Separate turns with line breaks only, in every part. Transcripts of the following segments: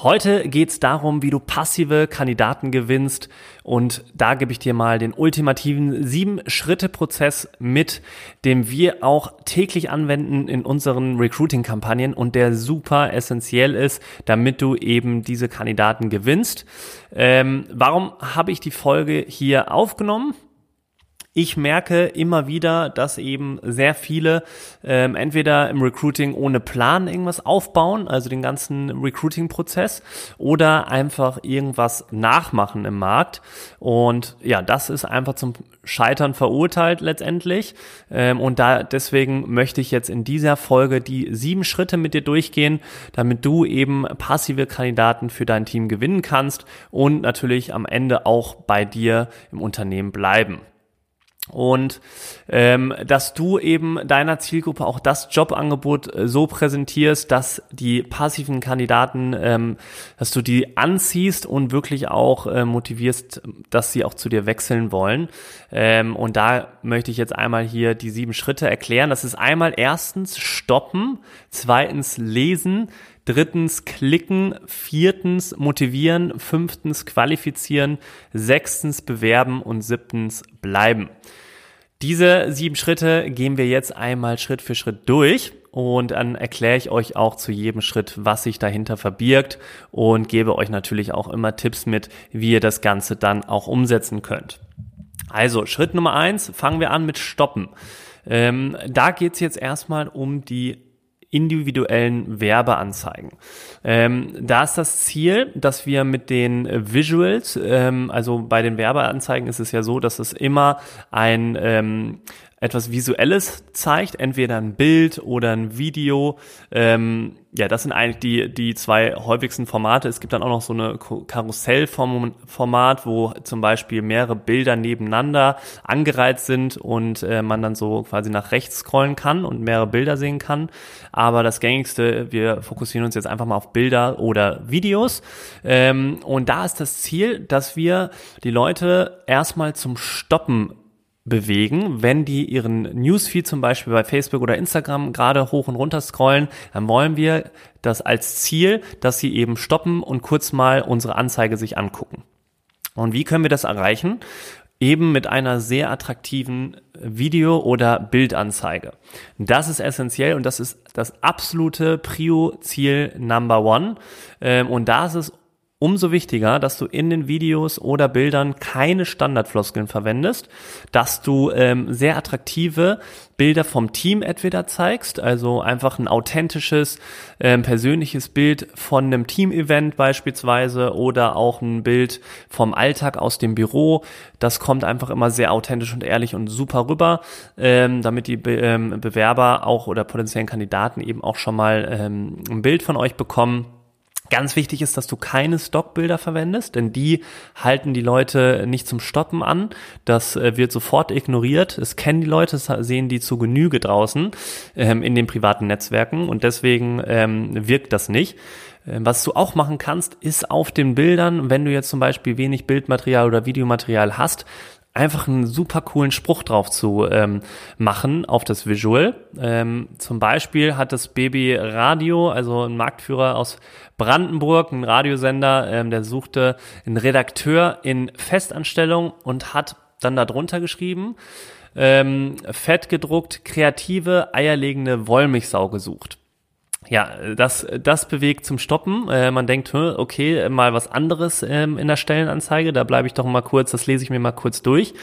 Heute geht es darum, wie du passive Kandidaten gewinnst und da gebe ich dir mal den ultimativen Sieben-Schritte-Prozess mit, den wir auch täglich anwenden in unseren Recruiting-Kampagnen und der super essentiell ist, damit du eben diese Kandidaten gewinnst. Ähm, warum habe ich die Folge hier aufgenommen? Ich merke immer wieder, dass eben sehr viele ähm, entweder im Recruiting ohne Plan irgendwas aufbauen, also den ganzen Recruiting-Prozess, oder einfach irgendwas nachmachen im Markt. Und ja, das ist einfach zum Scheitern verurteilt letztendlich. Ähm, und da deswegen möchte ich jetzt in dieser Folge die sieben Schritte mit dir durchgehen, damit du eben passive Kandidaten für dein Team gewinnen kannst und natürlich am Ende auch bei dir im Unternehmen bleiben und ähm, dass du eben deiner Zielgruppe auch das Jobangebot äh, so präsentierst, dass die passiven Kandidaten, ähm, dass du die anziehst und wirklich auch äh, motivierst, dass sie auch zu dir wechseln wollen. Ähm, und da möchte ich jetzt einmal hier die sieben Schritte erklären. Das ist einmal erstens stoppen, zweitens lesen, drittens klicken, viertens motivieren, fünftens qualifizieren, sechstens bewerben und siebtens bleiben. Diese sieben Schritte gehen wir jetzt einmal Schritt für Schritt durch und dann erkläre ich euch auch zu jedem Schritt, was sich dahinter verbirgt und gebe euch natürlich auch immer Tipps mit, wie ihr das Ganze dann auch umsetzen könnt. Also Schritt Nummer eins, fangen wir an mit Stoppen. Ähm, da geht's jetzt erstmal um die individuellen Werbeanzeigen. Ähm, da ist das Ziel, dass wir mit den Visuals, ähm, also bei den Werbeanzeigen ist es ja so, dass es immer ein ähm, etwas Visuelles zeigt, entweder ein Bild oder ein Video. Ähm, ja, das sind eigentlich die, die zwei häufigsten Formate. Es gibt dann auch noch so eine Karussellformat, wo zum Beispiel mehrere Bilder nebeneinander angereiht sind und äh, man dann so quasi nach rechts scrollen kann und mehrere Bilder sehen kann. Aber das gängigste, wir fokussieren uns jetzt einfach mal auf Bilder oder Videos. Ähm, und da ist das Ziel, dass wir die Leute erstmal zum Stoppen bewegen. Wenn die ihren Newsfeed zum Beispiel bei Facebook oder Instagram gerade hoch und runter scrollen, dann wollen wir das als Ziel, dass sie eben stoppen und kurz mal unsere Anzeige sich angucken. Und wie können wir das erreichen? Eben mit einer sehr attraktiven Video- oder Bildanzeige. Das ist essentiell und das ist das absolute Prio-Ziel Number One. Ähm, und da ist es umso wichtiger, dass du in den Videos oder Bildern keine Standardfloskeln verwendest, dass du ähm, sehr attraktive Bilder vom Team entweder zeigst, also einfach ein authentisches, ähm, persönliches Bild von einem Team-Event beispielsweise oder auch ein Bild vom Alltag aus dem Büro. Das kommt einfach immer sehr authentisch und ehrlich und super rüber, ähm, damit die Be ähm, Bewerber auch oder potenziellen Kandidaten eben auch schon mal ähm, ein Bild von euch bekommen Ganz wichtig ist, dass du keine Stockbilder verwendest, denn die halten die Leute nicht zum Stoppen an. Das äh, wird sofort ignoriert. Es kennen die Leute, sehen die zu Genüge draußen ähm, in den privaten Netzwerken und deswegen ähm, wirkt das nicht. Ähm, was du auch machen kannst, ist auf den Bildern, wenn du jetzt zum Beispiel wenig Bildmaterial oder Videomaterial hast, einfach einen super coolen Spruch drauf zu ähm, machen auf das Visual. Ähm, zum Beispiel hat das Baby Radio, also ein Marktführer aus Brandenburg, ein Radiosender, ähm, der suchte einen Redakteur in Festanstellung und hat dann darunter geschrieben, ähm, fett gedruckt, kreative, eierlegende Wollmilchsau gesucht ja, das, das bewegt zum Stoppen. Äh, man denkt, okay, mal was anderes ähm, in der Stellenanzeige, da bleibe ich doch mal kurz, das lese ich mir mal kurz durch.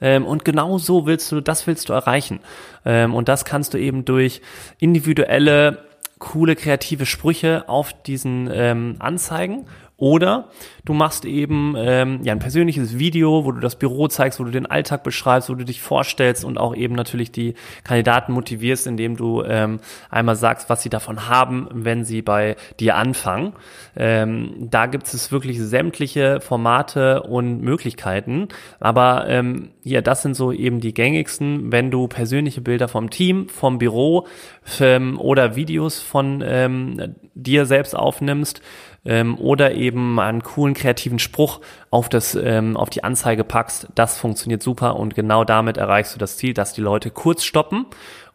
Ähm, und genau so willst du, das willst du erreichen. Ähm, und das kannst du eben durch individuelle, coole, kreative Sprüche auf diesen ähm, Anzeigen Oder du machst eben ähm, ja ein persönliches Video, wo du das Büro zeigst, wo du den Alltag beschreibst, wo du dich vorstellst und auch eben natürlich die Kandidaten motivierst, indem du ähm, einmal sagst, was sie davon haben, wenn sie bei dir anfangen. Ähm, da gibt es wirklich sämtliche Formate und Möglichkeiten. Aber ähm, ja, das sind so eben die gängigsten, wenn du persönliche Bilder vom Team, vom Büro ähm, oder Videos von ähm, dir selbst aufnimmst ähm, oder eben einen coolen kreativen Spruch auf das ähm, auf die Anzeige packst, das funktioniert super und genau damit erreichst du das Ziel, dass die Leute kurz stoppen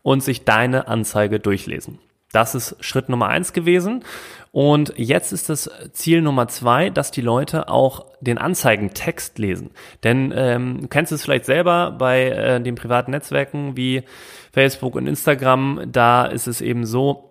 und sich deine Anzeige durchlesen. Das ist Schritt Nummer eins gewesen. Und jetzt ist das Ziel Nummer zwei, dass die Leute auch den Anzeigentext lesen. Denn ähm, du kennst es vielleicht selber bei äh, den privaten Netzwerken wie Facebook und Instagram. Da ist es eben so,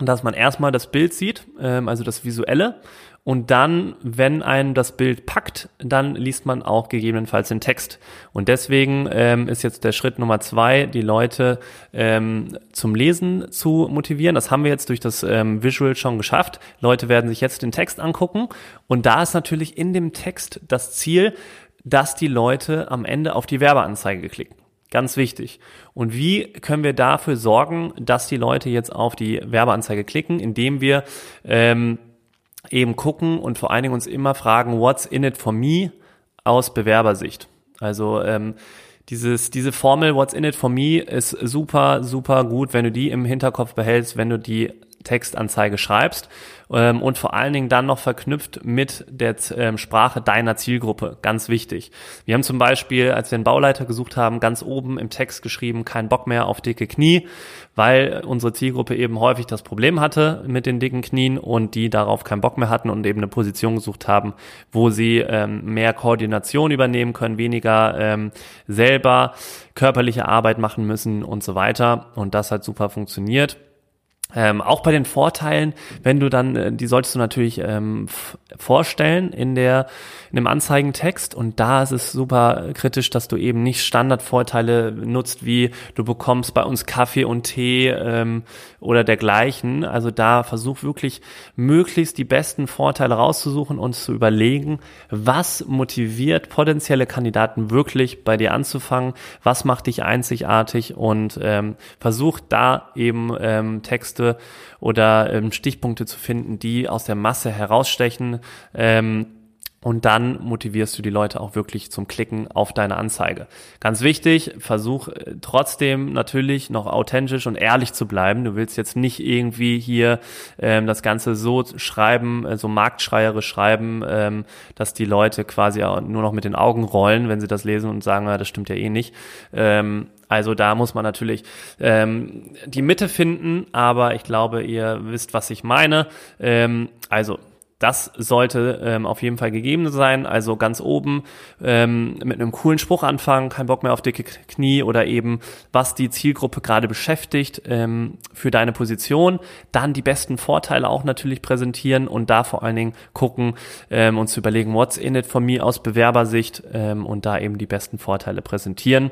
dass man erstmal das Bild sieht, ähm, also das Visuelle. Und dann, wenn ein das Bild packt, dann liest man auch gegebenenfalls den Text. Und deswegen ähm, ist jetzt der Schritt Nummer zwei, die Leute ähm, zum Lesen zu motivieren. Das haben wir jetzt durch das ähm, Visual schon geschafft. Leute werden sich jetzt den Text angucken. Und da ist natürlich in dem Text das Ziel, dass die Leute am Ende auf die Werbeanzeige klicken. Ganz wichtig. Und wie können wir dafür sorgen, dass die Leute jetzt auf die Werbeanzeige klicken, indem wir ähm, eben gucken und vor allen Dingen uns immer fragen, what's in it for me aus Bewerbersicht. Also ähm, dieses, diese Formel What's in it for me ist super, super gut, wenn du die im Hinterkopf behältst, wenn du die Textanzeige schreibst ähm, und vor allen Dingen dann noch verknüpft mit der ähm, Sprache deiner Zielgruppe. Ganz wichtig. Wir haben zum Beispiel, als wir einen Bauleiter gesucht haben, ganz oben im Text geschrieben, kein Bock mehr auf dicke Knie, weil unsere Zielgruppe eben häufig das Problem hatte mit den dicken Knien und die darauf keinen Bock mehr hatten und eben eine Position gesucht haben, wo sie ähm, mehr Koordination übernehmen können, weniger ähm, selber körperliche Arbeit machen müssen und so weiter. Und das hat super funktioniert. Ähm, auch bei den Vorteilen, wenn du dann, äh, die solltest du natürlich ähm, vorstellen in der in dem Anzeigentext und da ist es super kritisch, dass du eben nicht Standardvorteile nutzt, wie du bekommst bei uns Kaffee und Tee ähm, oder dergleichen. Also da versuch wirklich möglichst die besten Vorteile rauszusuchen und zu überlegen, was motiviert potenzielle Kandidaten wirklich bei dir anzufangen, was macht dich einzigartig und ähm, versuch da eben ähm, Texte oder ähm, Stichpunkte zu finden, die aus der Masse herausstechen. Ähm, und dann motivierst du die Leute auch wirklich zum Klicken auf deine Anzeige. Ganz wichtig, versuch äh, trotzdem natürlich noch authentisch und ehrlich zu bleiben. Du willst jetzt nicht irgendwie hier ähm, das Ganze so schreiben, äh, so marktschreierisch schreiben, ähm, dass die Leute quasi nur noch mit den Augen rollen, wenn sie das lesen und sagen, ja, das stimmt ja eh nicht. Ähm, also da muss man natürlich ähm, die Mitte finden, aber ich glaube, ihr wisst, was ich meine. Ähm, also das sollte ähm, auf jeden Fall gegeben sein. Also ganz oben ähm, mit einem coolen Spruch anfangen, kein Bock mehr auf dicke Knie oder eben, was die Zielgruppe gerade beschäftigt ähm, für deine Position. Dann die besten Vorteile auch natürlich präsentieren und da vor allen Dingen gucken ähm, und zu überlegen, what's in it von mir aus Bewerbersicht ähm, und da eben die besten Vorteile präsentieren.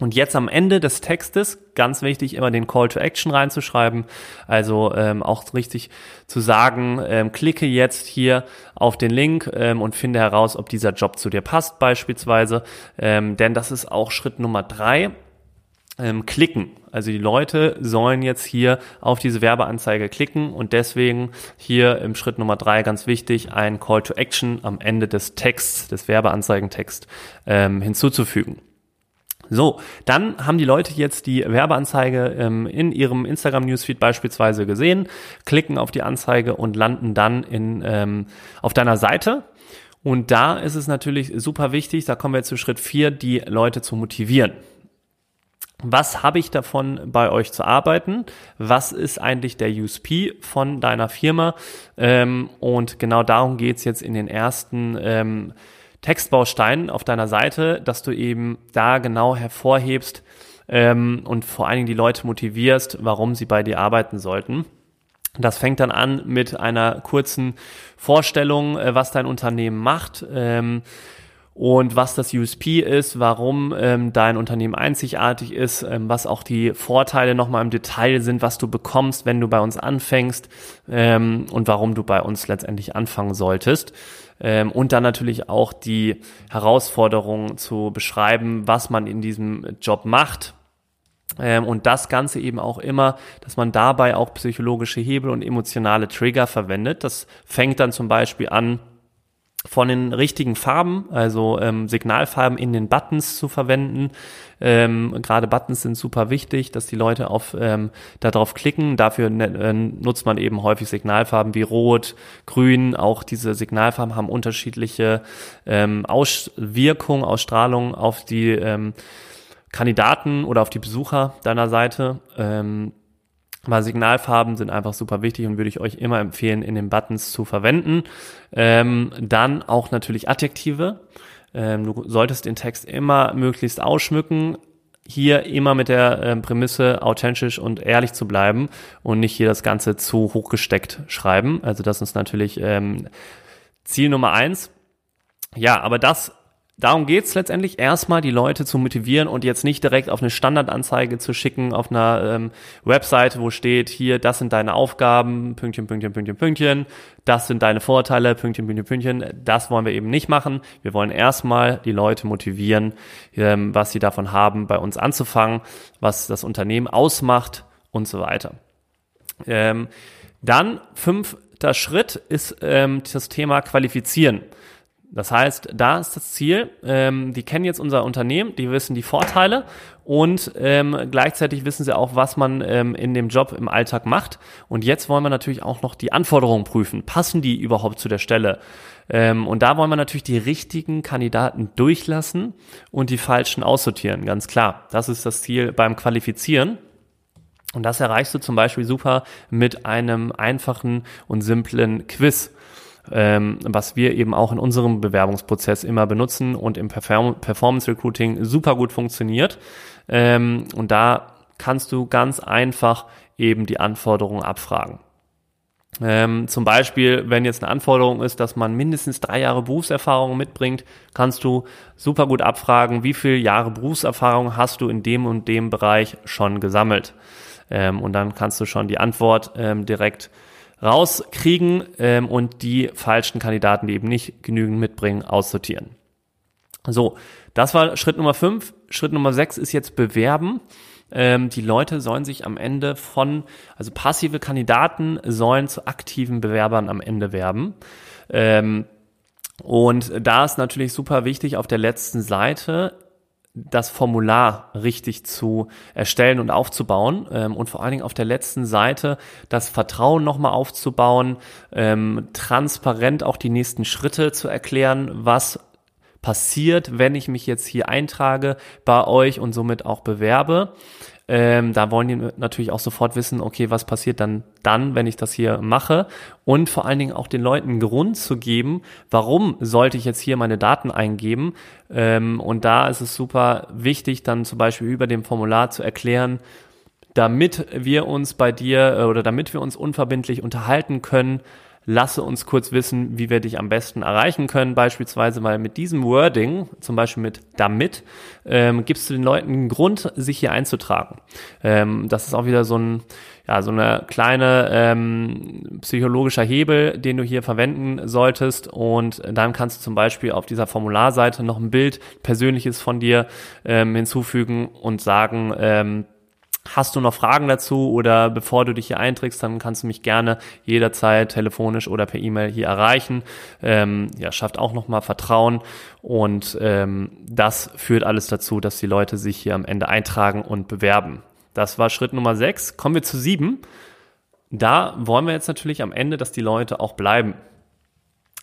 Und jetzt am Ende des Textes, ganz wichtig, immer den Call to Action reinzuschreiben. Also ähm, auch richtig zu sagen, ähm, klicke jetzt hier auf den Link ähm, und finde heraus, ob dieser Job zu dir passt beispielsweise. Ähm, denn das ist auch Schritt Nummer drei. Ähm, klicken. Also die Leute sollen jetzt hier auf diese Werbeanzeige klicken und deswegen hier im Schritt Nummer drei ganz wichtig, ein Call to Action am Ende des Texts, des Werbeanzeigentext ähm, hinzuzufügen. So, dann haben die Leute jetzt die Werbeanzeige ähm, in ihrem Instagram-Newsfeed beispielsweise gesehen, klicken auf die Anzeige und landen dann in, ähm, auf deiner Seite. Und da ist es natürlich super wichtig, da kommen wir jetzt zu Schritt vier, die Leute zu motivieren. Was habe ich davon, bei euch zu arbeiten? Was ist eigentlich der USP von deiner Firma? Ähm, und genau darum geht's jetzt in den ersten ähm, Textbaustein auf deiner Seite, dass du eben da genau hervorhebst ähm, und vor allen Dingen die Leute motivierst, warum sie bei dir arbeiten sollten. Das fängt dann an mit einer kurzen Vorstellung, äh, was dein Unternehmen macht. Ähm, und was das USP ist, warum ähm, dein Unternehmen einzigartig ist, ähm, was auch die Vorteile nochmal im Detail sind, was du bekommst, wenn du bei uns anfängst ähm, und warum du bei uns letztendlich anfangen solltest. Ähm, und dann natürlich auch die Herausforderungen zu beschreiben, was man in diesem Job macht, ähm, und das Ganze eben auch immer, dass man dabei auch psychologische Hebel und emotionale Trigger verwendet. Das fängt dann zum Beispiel an, von den richtigen Farben, also ähm, Signalfarben in den Buttons zu verwenden. Ähm, Gerade Buttons sind super wichtig, dass die Leute auf ähm, darauf klicken. Dafür ne, äh, nutzt man eben häufig Signalfarben wie Rot, Grün. Auch diese Signalfarben haben unterschiedliche ähm, Auswirkungen, Ausstrahlungen auf die ähm, Kandidaten oder auf die Besucher deiner Seite. Ähm, aber Signalfarben sind einfach super wichtig und würde ich euch immer empfehlen, in den Buttons zu verwenden. Ähm, dann auch natürlich Adjektive. Ähm, du solltest den Text immer möglichst ausschmücken. Hier immer mit der ähm, Prämisse, authentisch und ehrlich zu bleiben und nicht hier das Ganze zu hochgesteckt schreiben. Also das ist natürlich ähm, Ziel Nummer eins. Ja, aber das darum geht's letztendlich, erstmal die Leute zu motivieren und jetzt nicht direkt auf eine Standardanzeige zu schicken, auf einer ähm, Webseite, wo steht, hier, das sind deine Aufgaben, Pünktchen, Pünktchen, Pünktchen, Pünktchen, das sind deine Vorteile, Pünktchen, Pünktchen, Pünktchen. Das wollen wir eben nicht machen. Wir wollen erstmal die Leute motivieren, ähm, was sie davon haben, bei uns anzufangen, was das Unternehmen ausmacht und so weiter. Ähm, dann fünfter Schritt ist ähm, das Thema Qualifizieren. Das heißt, da ist das Ziel, ähm, die kennen jetzt unser Unternehmen, die wissen die Vorteile und ähm, gleichzeitig wissen sie auch, was man ähm, in dem Job im Alltag macht. Und jetzt wollen wir natürlich auch noch die Anforderungen prüfen. Passen die überhaupt zu der Stelle? Ähm, und da wollen wir natürlich die richtigen Kandidaten durchlassen und die falschen aussortieren, ganz klar. Das ist das Ziel beim Qualifizieren. Und das erreichst du zum Beispiel super mit einem einfachen und simplen Quiz ähm, was wir eben auch in unserem Bewerbungsprozess immer benutzen und im Perform Performance Recruiting super gut funktioniert. Ähm, und da kannst du ganz einfach eben die Anforderungen abfragen. Ähm, zum Beispiel, wenn jetzt eine Anforderung ist, dass man mindestens drei Jahre Berufserfahrung mitbringt, kannst du super gut abfragen, wie viele Jahre Berufserfahrung hast du in dem und dem Bereich schon gesammelt. Ähm, und dann kannst du schon die Antwort ähm, direkt rauskriegen ähm, und die falschen Kandidaten, die eben nicht genügend mitbringen, aussortieren. So, das war Schritt Nummer fünf. Schritt Nummer sechs ist jetzt bewerben. Ähm, die Leute sollen sich am Ende von, also passive Kandidaten sollen zu aktiven Bewerbern am Ende werben. Ähm, und da ist natürlich super wichtig auf der letzten Seite das Formular richtig zu erstellen und aufzubauen ähm, und vor allen Dingen auf der letzten Seite das Vertrauen nochmal aufzubauen, ähm, transparent auch die nächsten Schritte zu erklären, was passiert, wenn ich mich jetzt hier eintrage bei euch und somit auch bewerbe. Ähm, da wollen die natürlich auch sofort wissen, okay, was passiert dann dann, wenn ich das hier mache? Und vor allen Dingen auch den Leuten Grund zu geben, warum sollte ich jetzt hier meine Daten eingeben? Ähm, und da ist es super wichtig, dann zum Beispiel über dem Formular zu erklären, damit wir uns bei dir äh, oder damit wir uns unverbindlich unterhalten können, lasse uns kurz wissen, wie wir dich am besten erreichen können. Beispielsweise, weil mit diesem Wording, zum Beispiel mit damit, ähm, gibst du den Leuten einen Grund, sich hier einzutragen. Ähm, das ist auch wieder so ein, ja, so eine kleine ähm, psychologischer Hebel, den du hier verwenden solltest. Und dann kannst du zum Beispiel auf dieser Formularseite noch ein Bild persönliches von dir ähm, hinzufügen und sagen, ähm, Hast du noch Fragen dazu oder bevor du dich hier einträgst, dann kannst du mich gerne jederzeit telefonisch oder per E-Mail hier erreichen. Ähm, ja, schafft auch nochmal Vertrauen und ähm, das führt alles dazu, dass die Leute sich hier am Ende eintragen und bewerben. Das war Schritt Nummer sechs. Kommen wir zu sieben. Da wollen wir jetzt natürlich am Ende, dass die Leute auch bleiben.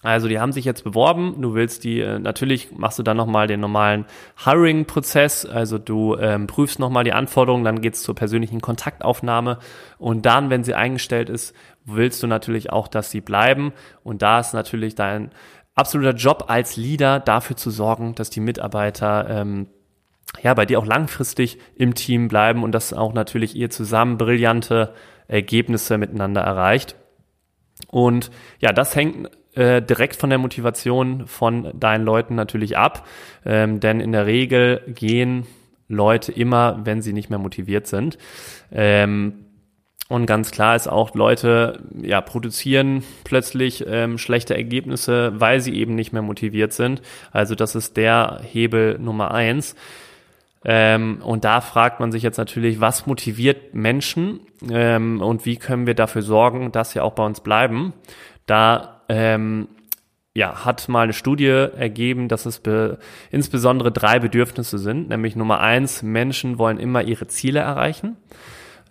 Also die haben sich jetzt beworben, du willst die, äh, natürlich machst du dann nochmal den normalen Hiring-Prozess, also du ähm, prüfst nochmal die Anforderungen, dann geht's zur persönlichen Kontaktaufnahme. Und dann, wenn sie eingestellt ist, willst du natürlich auch, dass sie bleiben. Und da ist natürlich dein absoluter Job als Leader dafür zu sorgen, dass die Mitarbeiter ähm, ja bei dir auch langfristig im Team bleiben und dass auch natürlich ihr zusammen brillante Ergebnisse miteinander erreicht. Und ja, das hängt äh, direkt von der Motivation von deinen Leuten natürlich ab, ähm, denn in der Regel gehen Leute immer, wenn sie nicht mehr motiviert sind. Ähm, und ganz klar ist auch, Leute ja, produzieren plötzlich ähm, schlechte Ergebnisse, weil sie eben nicht mehr motiviert sind. Also das ist der Hebel Nummer eins. Ähm, und da fragt man sich jetzt natürlich, was motiviert Menschen ähm, und wie können wir dafür sorgen, dass sie auch bei uns bleiben. Da ähm, ja, hat mal eine Studie ergeben, dass es insbesondere drei Bedürfnisse sind. Nämlich Nummer eins, Menschen wollen immer ihre Ziele erreichen.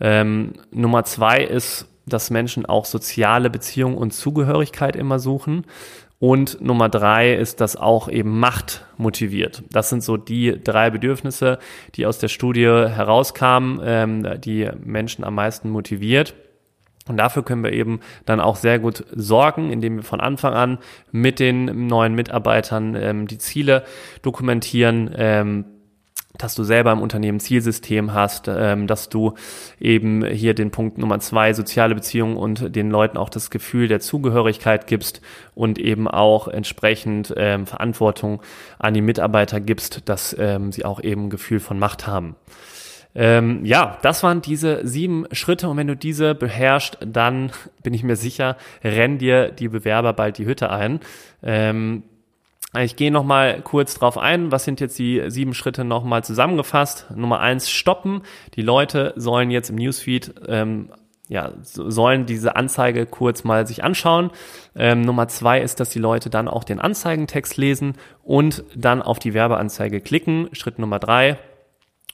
Ähm, Nummer zwei ist, dass Menschen auch soziale Beziehungen und Zugehörigkeit immer suchen. Und Nummer drei ist, dass auch eben Macht motiviert. Das sind so die drei Bedürfnisse, die aus der Studie herauskamen, ähm, die Menschen am meisten motiviert. Und dafür können wir eben dann auch sehr gut sorgen, indem wir von Anfang an mit den neuen Mitarbeitern ähm, die Ziele dokumentieren, ähm, dass du selber im Unternehmen Zielsystem hast, ähm, dass du eben hier den Punkt Nummer zwei, soziale Beziehungen und den Leuten auch das Gefühl der Zugehörigkeit gibst und eben auch entsprechend ähm, Verantwortung an die Mitarbeiter gibst, dass ähm, sie auch eben ein Gefühl von Macht haben. Ähm, ja, das waren diese sieben Schritte und wenn du diese beherrschst, dann bin ich mir sicher, rennen dir die Bewerber bald die Hütte ein. Ähm, ich gehe nochmal kurz drauf ein. Was sind jetzt die sieben Schritte nochmal zusammengefasst? Nummer eins, stoppen. Die Leute sollen jetzt im Newsfeed ähm, ja, sollen diese Anzeige kurz mal sich anschauen. Ähm, Nummer zwei ist, dass die Leute dann auch den Anzeigentext lesen und dann auf die Werbeanzeige klicken. Schritt Nummer drei.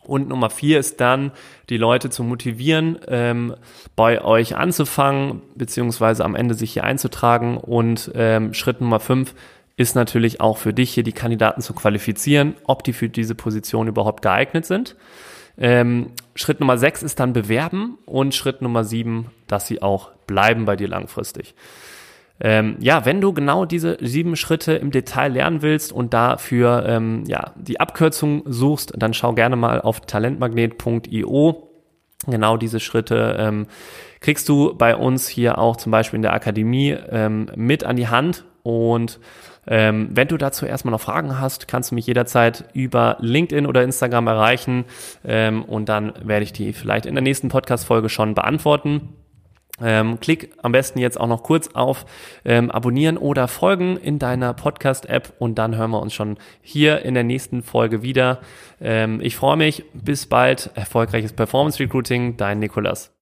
Und Nummer vier ist dann, die Leute zu motivieren, ähm, bei euch anzufangen, beziehungsweise am Ende sich hier einzutragen. Und ähm, Schritt Nummer fünf ist natürlich auch für dich hier die Kandidaten zu qualifizieren, ob die für diese Position überhaupt geeignet sind. Ähm, Schritt Nummer sechs ist dann bewerben und Schritt Nummer sieben, dass sie auch bleiben bei dir langfristig. Ähm, ja, wenn du genau diese sieben Schritte im Detail lernen willst und dafür ähm, ja, die Abkürzung suchst, dann schau gerne mal auf talentmagnet.io. Genau diese Schritte ähm, kriegst du bei uns hier auch zum Beispiel in der Akademie ähm, mit an die Hand und ähm, wenn du dazu erstmal noch Fragen hast, kannst du mich jederzeit über LinkedIn oder Instagram erreichen ähm, und dann werde ich die vielleicht in der nächsten Podcast-Folge schon beantworten. Ähm, klick am besten jetzt auch noch kurz auf ähm, Abonnieren oder Folgen in deiner Podcast-App und dann hören wir uns schon hier in der nächsten Folge wieder. Ähm, ich freue mich. Bis bald. Erfolgreiches Performance Recruiting. Dein Nikolas.